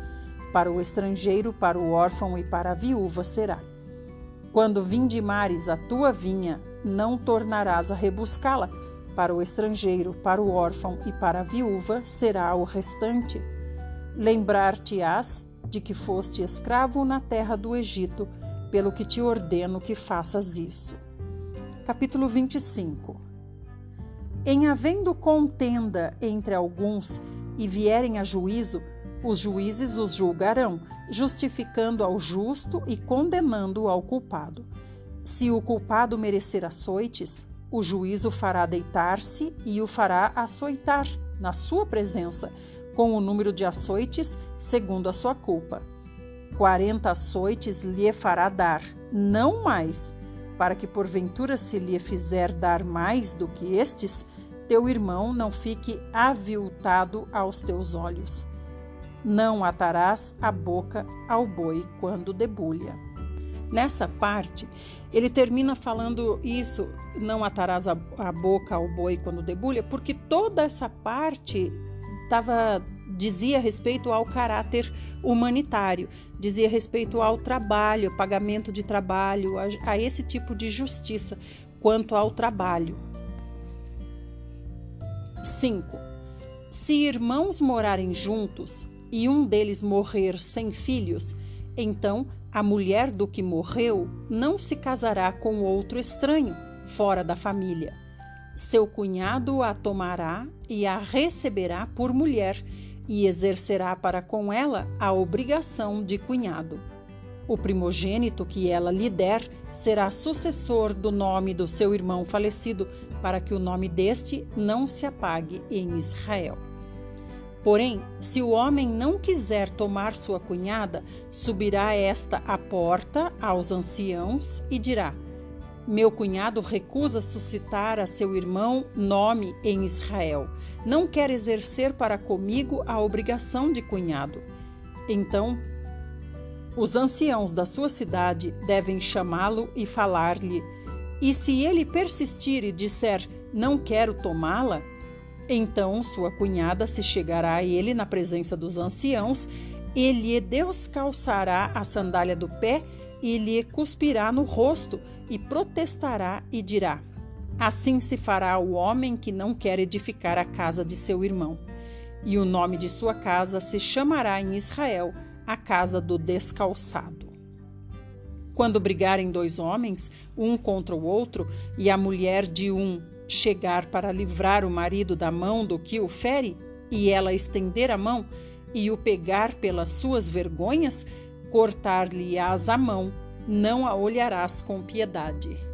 para o estrangeiro, para o órfão e para a viúva será. Quando vindimares a tua vinha, não tornarás a rebuscá-la, para o estrangeiro, para o órfão e para a viúva será o restante Lembrar-te-ás de que foste escravo na terra do Egito, pelo que te ordeno que faças isso. Capítulo 25 Em havendo contenda entre alguns e vierem a juízo, Os juízes os julgarão, justificando ao justo e condenando ao culpado. Se o culpado merecer açoites, o juízo fará deitar-se e o fará açoitar na sua presença, com o número de açoites segundo a sua culpa. Quarenta açoites lhe fará dar, não mais, para que porventura se lhe fizer dar mais do que estes, teu irmão não fique aviltado aos teus olhos. Não atarás a boca ao boi quando debulha. Nessa parte, ele termina falando isso, não atarás a, a boca ao boi quando debulha, porque toda essa parte tava, dizia respeito ao caráter humanitário, dizia respeito ao trabalho, pagamento de trabalho, a, a esse tipo de justiça quanto ao trabalho. 5. Se irmãos morarem juntos e um deles morrer sem filhos, então a mulher do que morreu não se casará com outro estranho, fora da família. Seu cunhado a tomará e a receberá por mulher e exercerá para com ela a obrigação de cunhado. O primogênito que ela lhe der será sucessor do nome do seu irmão falecido, para que o nome deste não se apague em Israel. Porém, se o homem não quiser tomar sua cunhada, subirá esta à porta aos anciãos e dirá: Meu cunhado recusa suscitar a seu irmão nome em Israel. Não quer exercer para comigo a obrigação de cunhado. Então os anciãos da sua cidade devem chamá-lo e falar-lhe. E se ele persistir e disser: Não quero tomá-la, então sua cunhada se chegará a ele na presença dos anciãos e lhe descalçará a sandália do pé e lhe cuspirá no rosto e protestará e dirá: Assim se fará o homem que não quer edificar a casa de seu irmão. E o nome de sua casa se chamará em Israel a casa do descalçado. Quando brigarem dois homens, um contra o outro, e a mulher de um chegar para livrar o marido da mão do que o fere, e ela estender a mão e o pegar pelas suas vergonhas, cortar-lhe-ás a mão, não a olharás com piedade.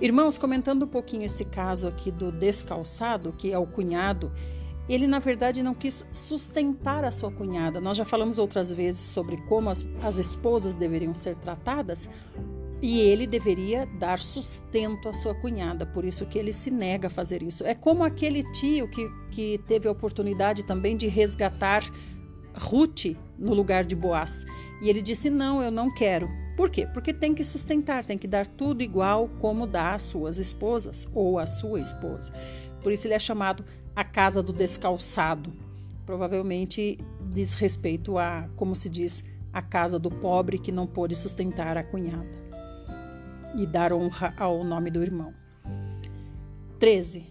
Irmãos, comentando um pouquinho esse caso aqui do descalçado, que é o cunhado ele na verdade não quis sustentar a sua cunhada. Nós já falamos outras vezes sobre como as, as esposas deveriam ser tratadas e ele deveria dar sustento à sua cunhada, por isso que ele se nega a fazer isso. É como aquele tio que, que teve a oportunidade também de resgatar Ruth no lugar de Boaz. E ele disse: Não, eu não quero. Por quê? Porque tem que sustentar, tem que dar tudo igual como dá às suas esposas ou à sua esposa. Por isso ele é chamado a casa do descalçado. Provavelmente diz respeito a, como se diz, a casa do pobre que não pôde sustentar a cunhada e dar honra ao nome do irmão. 13.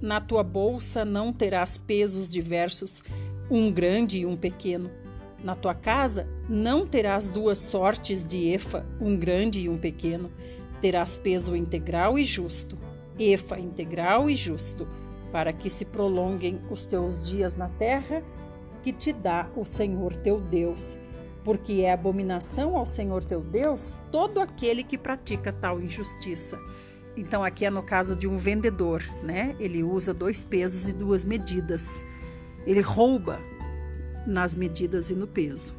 Na tua bolsa não terás pesos diversos, um grande e um pequeno. Na tua casa não terás duas sortes de efa, um grande e um pequeno. Terás peso integral e justo, efa integral e justo para que se prolonguem os teus dias na terra que te dá o Senhor teu Deus, porque é abominação ao Senhor teu Deus todo aquele que pratica tal injustiça. Então aqui é no caso de um vendedor, né? Ele usa dois pesos e duas medidas. Ele rouba nas medidas e no peso.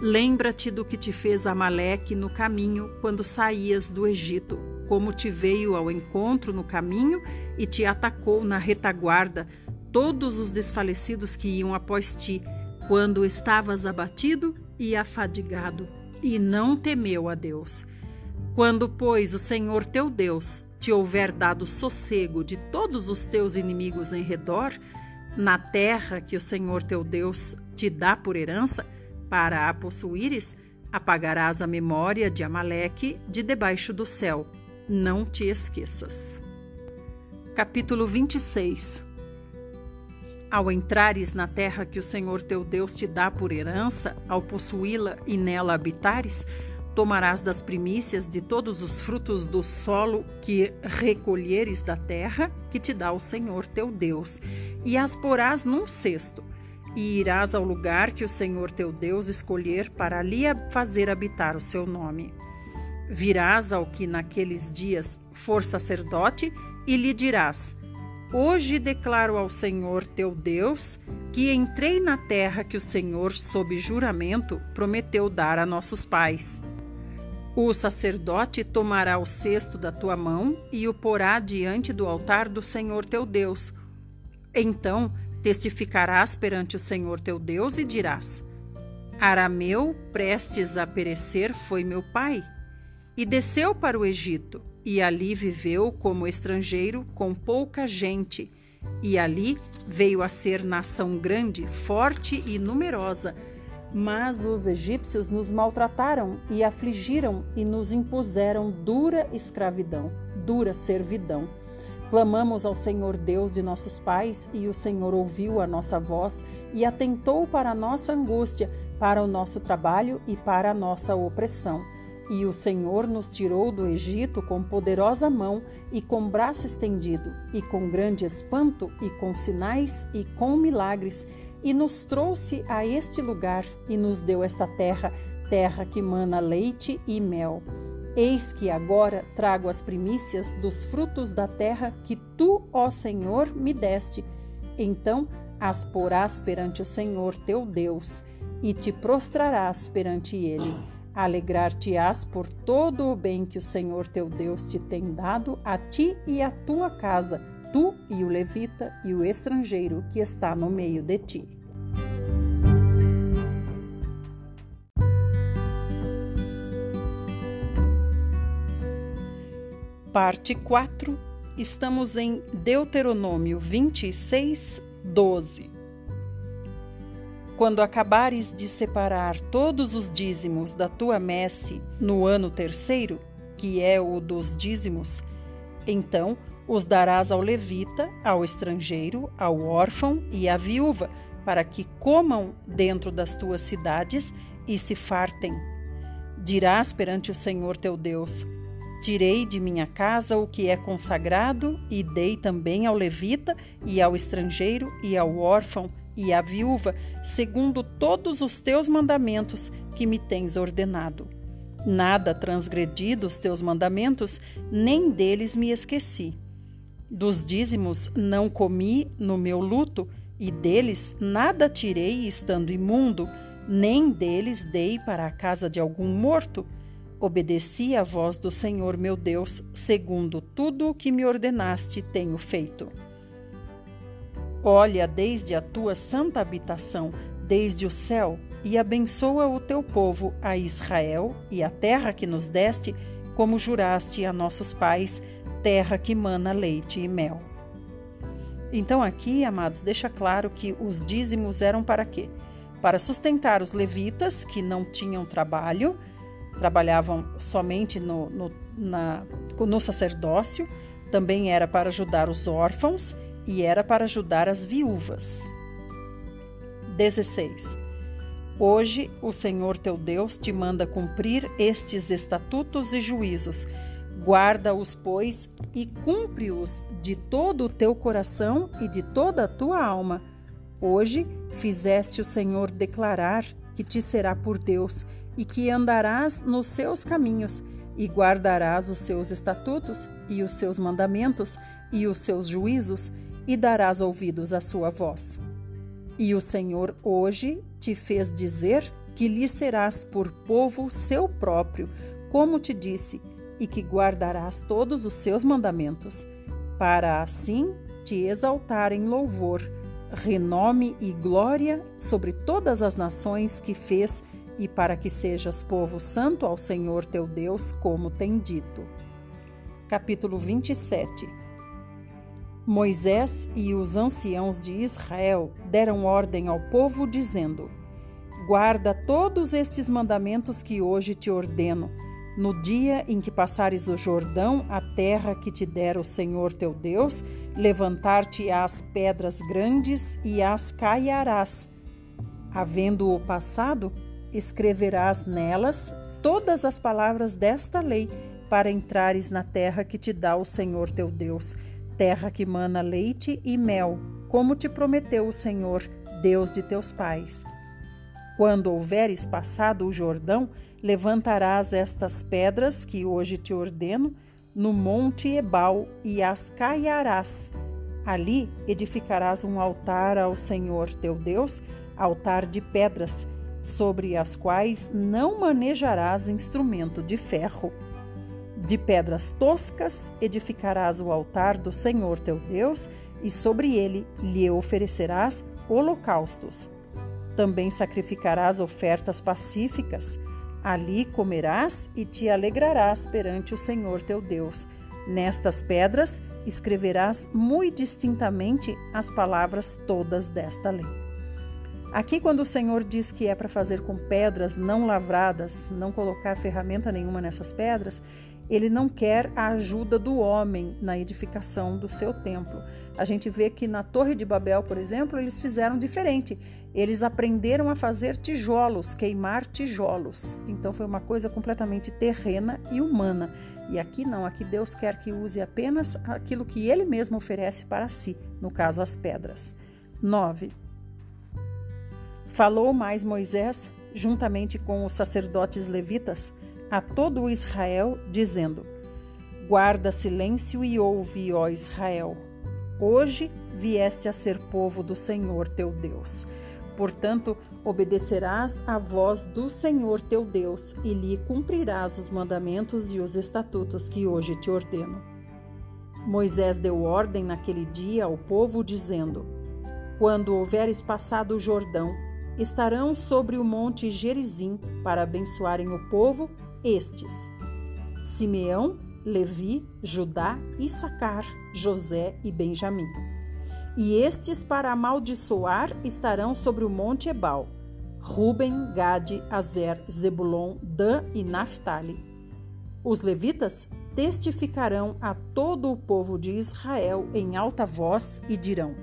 Lembra-te do que te fez Amaleque no caminho quando saías do Egito, como te veio ao encontro no caminho e te atacou na retaguarda todos os desfalecidos que iam após ti, quando estavas abatido e afadigado, e não temeu a Deus. Quando, pois, o Senhor teu Deus te houver dado sossego de todos os teus inimigos em redor, na terra que o Senhor teu Deus te dá por herança, para a possuíres, apagarás a memória de Amaleque de debaixo do céu. Não te esqueças. Capítulo 26 Ao entrares na terra que o Senhor teu Deus te dá por herança, ao possuí-la e nela habitares, tomarás das primícias de todos os frutos do solo que recolheres da terra que te dá o Senhor teu Deus, e as porás num cesto, e irás ao lugar que o Senhor teu Deus escolher para ali fazer habitar o seu nome. Virás ao que naqueles dias for sacerdote e lhe dirás: Hoje declaro ao Senhor teu Deus que entrei na terra que o Senhor, sob juramento, prometeu dar a nossos pais. O sacerdote tomará o cesto da tua mão e o porá diante do altar do Senhor teu Deus. Então testificarás perante o Senhor teu Deus e dirás: Arameu, prestes a perecer, foi meu pai. E desceu para o Egito, e ali viveu como estrangeiro com pouca gente. E ali veio a ser nação grande, forte e numerosa mas os egípcios nos maltrataram e afligiram e nos impuseram dura escravidão, dura servidão. Clamamos ao Senhor Deus de nossos pais, e o Senhor ouviu a nossa voz e atentou para a nossa angústia, para o nosso trabalho e para a nossa opressão. E o Senhor nos tirou do Egito com poderosa mão e com braço estendido, e com grande espanto, e com sinais e com milagres e nos trouxe a este lugar e nos deu esta terra, terra que mana leite e mel. Eis que agora trago as primícias dos frutos da terra que tu, ó Senhor, me deste. Então as porás perante o Senhor teu Deus e te prostrarás perante ele. Alegrar-te-ás por todo o bem que o Senhor teu Deus te tem dado a ti e à tua casa tu e o levita e o estrangeiro que está no meio de ti. Parte 4, estamos em Deuteronômio 26, 12. Quando acabares de separar todos os dízimos da tua messe no ano terceiro, que é o dos dízimos, então os darás ao levita, ao estrangeiro, ao órfão e à viúva, para que comam dentro das tuas cidades e se fartem. Dirás perante o Senhor teu Deus: Tirei de minha casa o que é consagrado e dei também ao levita e ao estrangeiro e ao órfão e à viúva, segundo todos os teus mandamentos que me tens ordenado. Nada transgredi dos teus mandamentos, nem deles me esqueci. Dos dízimos não comi no meu luto, e deles nada tirei estando imundo, nem deles dei para a casa de algum morto. Obedeci à voz do Senhor meu Deus, segundo tudo o que me ordenaste tenho feito. Olha desde a tua santa habitação, desde o céu, e abençoa o teu povo, a Israel, e a terra que nos deste, como juraste a nossos pais, terra que mana leite e mel. Então, aqui, amados, deixa claro que os dízimos eram para quê? Para sustentar os levitas que não tinham trabalho, trabalhavam somente no, no, na, no sacerdócio, também era para ajudar os órfãos e era para ajudar as viúvas. 16. Hoje o Senhor teu Deus te manda cumprir estes estatutos e juízos Guarda-os, pois, e cumpre-os de todo o teu coração e de toda a tua alma. Hoje fizeste o Senhor declarar que te será por Deus e que andarás nos seus caminhos e guardarás os seus estatutos e os seus mandamentos e os seus juízos e darás ouvidos à sua voz. E o Senhor hoje te fez dizer que lhe serás por povo seu próprio, como te disse, e que guardarás todos os seus mandamentos, para assim te exaltar em louvor, renome e glória sobre todas as nações que fez e para que sejas povo santo ao Senhor teu Deus, como tem dito. Capítulo 27 Moisés e os anciãos de Israel deram ordem ao povo, dizendo: Guarda todos estes mandamentos que hoje te ordeno no dia em que passares o Jordão, a terra que te dera o Senhor teu Deus, levantar-te-ás pedras grandes e as caiarás. Havendo-o passado, escreverás nelas todas as palavras desta lei, para entrares na terra que te dá o Senhor teu Deus, terra que mana leite e mel, como te prometeu o Senhor, Deus de teus pais. Quando houveres passado o Jordão, levantarás estas pedras que hoje te ordeno no monte Ebal e as caiarás. Ali edificarás um altar ao Senhor teu Deus, altar de pedras, sobre as quais não manejarás instrumento de ferro. De pedras toscas edificarás o altar do Senhor teu Deus, e sobre ele lhe oferecerás holocaustos. Também sacrificarás ofertas pacíficas. Ali comerás e te alegrarás perante o Senhor teu Deus. Nestas pedras escreverás muito distintamente as palavras todas desta lei. Aqui, quando o Senhor diz que é para fazer com pedras não lavradas, não colocar ferramenta nenhuma nessas pedras, ele não quer a ajuda do homem na edificação do seu templo. A gente vê que na Torre de Babel, por exemplo, eles fizeram diferente. Eles aprenderam a fazer tijolos, queimar tijolos. Então foi uma coisa completamente terrena e humana. E aqui não, aqui Deus quer que use apenas aquilo que ele mesmo oferece para si, no caso as pedras. 9. Falou mais Moisés, juntamente com os sacerdotes levitas, a todo o Israel, dizendo: Guarda silêncio e ouve, ó Israel. Hoje vieste a ser povo do Senhor teu Deus. Portanto, obedecerás à voz do Senhor teu Deus e lhe cumprirás os mandamentos e os estatutos que hoje te ordeno. Moisés deu ordem naquele dia ao povo, dizendo: Quando houveres passado o Jordão, estarão sobre o monte Gerizim para abençoarem o povo estes: Simeão, Levi, Judá, Issacar, José e Benjamim. E estes, para amaldiçoar, estarão sobre o monte Ebal: Ruben, Gade, Azer, Zebulon, Dan e Naphtali. Os levitas testificarão a todo o povo de Israel em alta voz e dirão: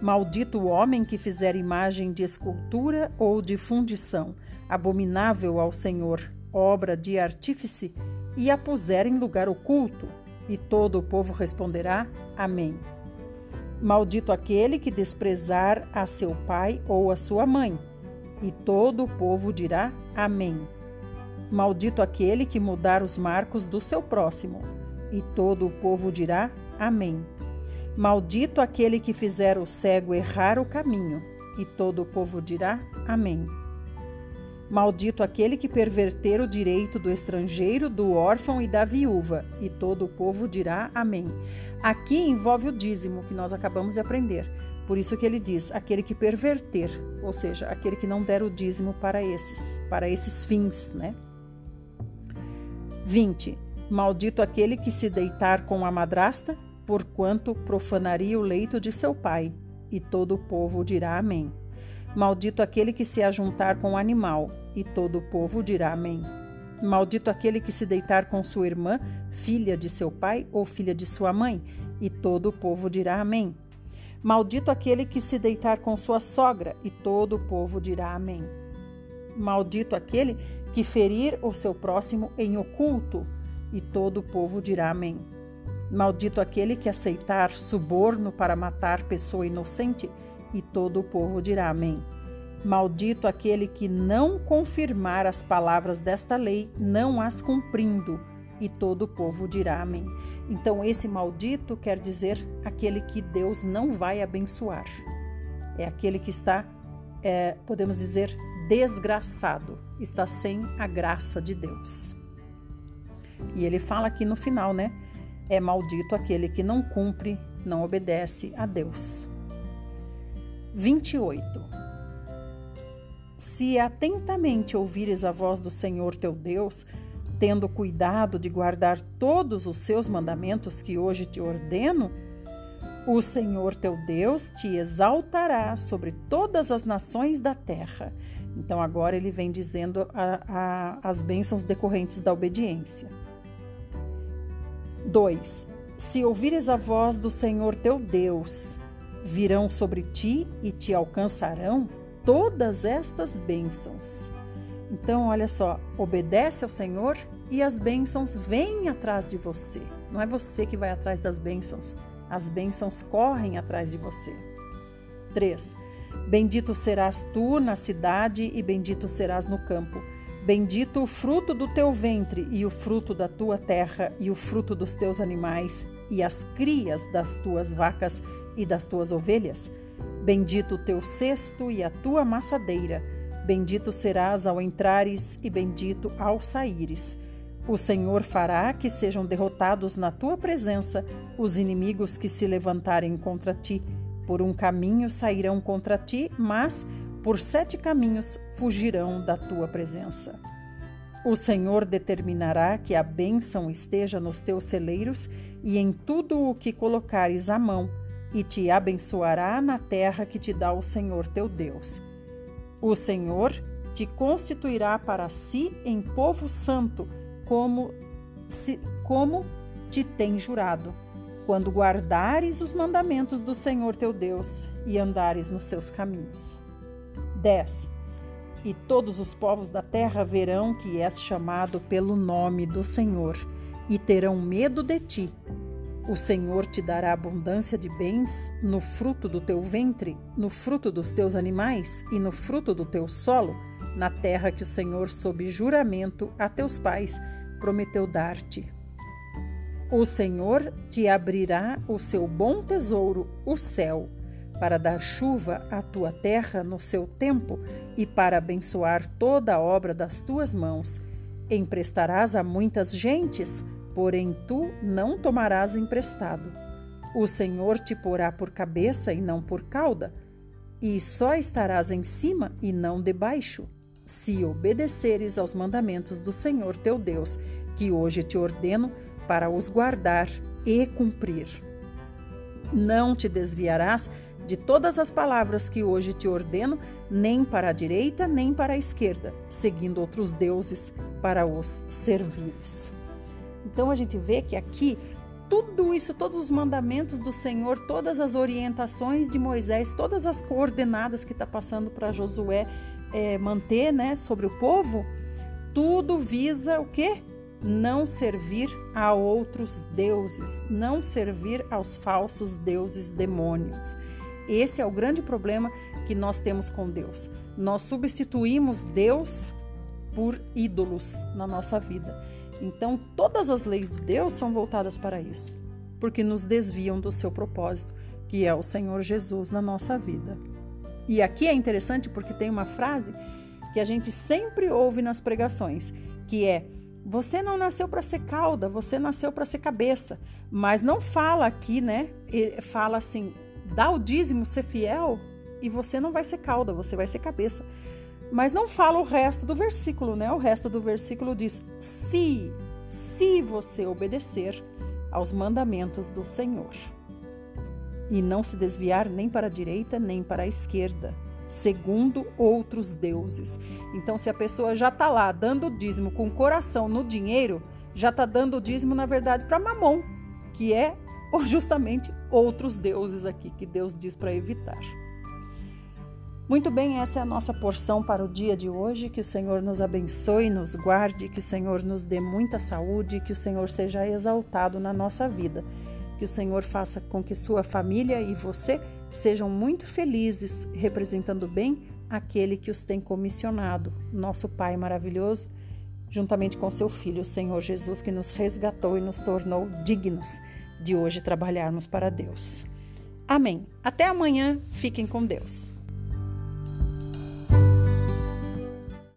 Maldito o homem que fizer imagem de escultura ou de fundição, abominável ao Senhor, obra de artífice, e a puser em lugar oculto. E todo o povo responderá: Amém. Maldito aquele que desprezar a seu pai ou a sua mãe. E todo o povo dirá: Amém. Maldito aquele que mudar os marcos do seu próximo. E todo o povo dirá: Amém. Maldito aquele que fizer o cego errar o caminho. E todo o povo dirá: Amém. Maldito aquele que perverter o direito do estrangeiro, do órfão e da viúva, e todo o povo dirá amém. Aqui envolve o dízimo que nós acabamos de aprender. Por isso que ele diz: aquele que perverter, ou seja, aquele que não der o dízimo para esses, para esses fins, né? 20. Maldito aquele que se deitar com a madrasta, porquanto profanaria o leito de seu pai, e todo o povo dirá amém. Maldito aquele que se ajuntar com o animal, e todo o povo dirá Amém. Maldito aquele que se deitar com sua irmã, filha de seu pai ou filha de sua mãe, e todo o povo dirá Amém. Maldito aquele que se deitar com sua sogra, e todo o povo dirá Amém. Maldito aquele que ferir o seu próximo em oculto, e todo o povo dirá Amém. Maldito aquele que aceitar suborno para matar pessoa inocente, e todo o povo dirá Amém. Maldito aquele que não confirmar as palavras desta lei, não as cumprindo, e todo o povo dirá Amém. Então, esse maldito quer dizer aquele que Deus não vai abençoar. É aquele que está, é, podemos dizer, desgraçado, está sem a graça de Deus. E ele fala aqui no final, né? É maldito aquele que não cumpre, não obedece a Deus. 28. Se atentamente ouvires a voz do Senhor teu Deus, tendo cuidado de guardar todos os seus mandamentos que hoje te ordeno, o Senhor teu Deus te exaltará sobre todas as nações da terra. Então, agora ele vem dizendo a, a, as bênçãos decorrentes da obediência. 2. Se ouvires a voz do Senhor teu Deus, Virão sobre ti e te alcançarão todas estas bênçãos. Então, olha só, obedece ao Senhor e as bênçãos vêm atrás de você. Não é você que vai atrás das bênçãos, As bênçãos correm atrás de você. 3. Bendito serás tu na cidade e bendito serás no campo. Bendito o fruto do teu ventre e o fruto da tua terra e o fruto dos teus animais e as crias das tuas vacas e das tuas ovelhas. Bendito o teu cesto e a tua maçadeira. Bendito serás ao entrares e bendito ao saíres. O Senhor fará que sejam derrotados na tua presença os inimigos que se levantarem contra ti. Por um caminho sairão contra ti, mas por sete caminhos fugirão da tua presença. O Senhor determinará que a bênção esteja nos teus celeiros e em tudo o que colocares a mão, e te abençoará na terra que te dá o Senhor teu Deus. O Senhor te constituirá para si em povo santo como, se, como te tem jurado, quando guardares os mandamentos do Senhor teu Deus e andares nos seus caminhos. 10. E todos os povos da terra verão que és chamado pelo nome do Senhor e terão medo de ti. O Senhor te dará abundância de bens no fruto do teu ventre, no fruto dos teus animais e no fruto do teu solo, na terra que o Senhor, sob juramento a teus pais, prometeu dar-te. O Senhor te abrirá o seu bom tesouro, o céu, para dar chuva à tua terra no seu tempo e para abençoar toda a obra das tuas mãos. Emprestarás a muitas gentes, porém tu não tomarás emprestado. O Senhor te porá por cabeça e não por cauda, e só estarás em cima e não debaixo se obedeceres aos mandamentos do Senhor teu Deus, que hoje te ordeno para os guardar e cumprir. Não te desviarás de todas as palavras que hoje te ordeno, nem para a direita, nem para a esquerda, seguindo outros deuses para os servires. Então a gente vê que aqui tudo isso, todos os mandamentos do Senhor, todas as orientações de Moisés, todas as coordenadas que está passando para Josué é, manter né, sobre o povo, tudo visa o quê? Não servir a outros deuses, não servir aos falsos deuses demônios. Esse é o grande problema que nós temos com Deus. Nós substituímos Deus por ídolos na nossa vida. Então, todas as leis de Deus são voltadas para isso, porque nos desviam do seu propósito, que é o Senhor Jesus na nossa vida. E aqui é interessante porque tem uma frase que a gente sempre ouve nas pregações, que é: você não nasceu para ser cauda, você nasceu para ser cabeça. Mas não fala aqui, né? Fala assim: dá o dízimo, ser fiel, e você não vai ser cauda, você vai ser cabeça. Mas não fala o resto do versículo, né? O resto do versículo diz: se, se você obedecer aos mandamentos do Senhor e não se desviar nem para a direita nem para a esquerda, segundo outros deuses. Então, se a pessoa já está lá dando dízimo com o coração no dinheiro, já está dando dízimo, na verdade, para mamon, que é justamente outros deuses aqui que Deus diz para evitar. Muito bem, essa é a nossa porção para o dia de hoje. Que o Senhor nos abençoe, nos guarde, que o Senhor nos dê muita saúde, que o Senhor seja exaltado na nossa vida. Que o Senhor faça com que sua família e você sejam muito felizes, representando bem aquele que os tem comissionado, nosso Pai maravilhoso, juntamente com seu Filho, o Senhor Jesus, que nos resgatou e nos tornou dignos de hoje trabalharmos para Deus. Amém. Até amanhã. Fiquem com Deus.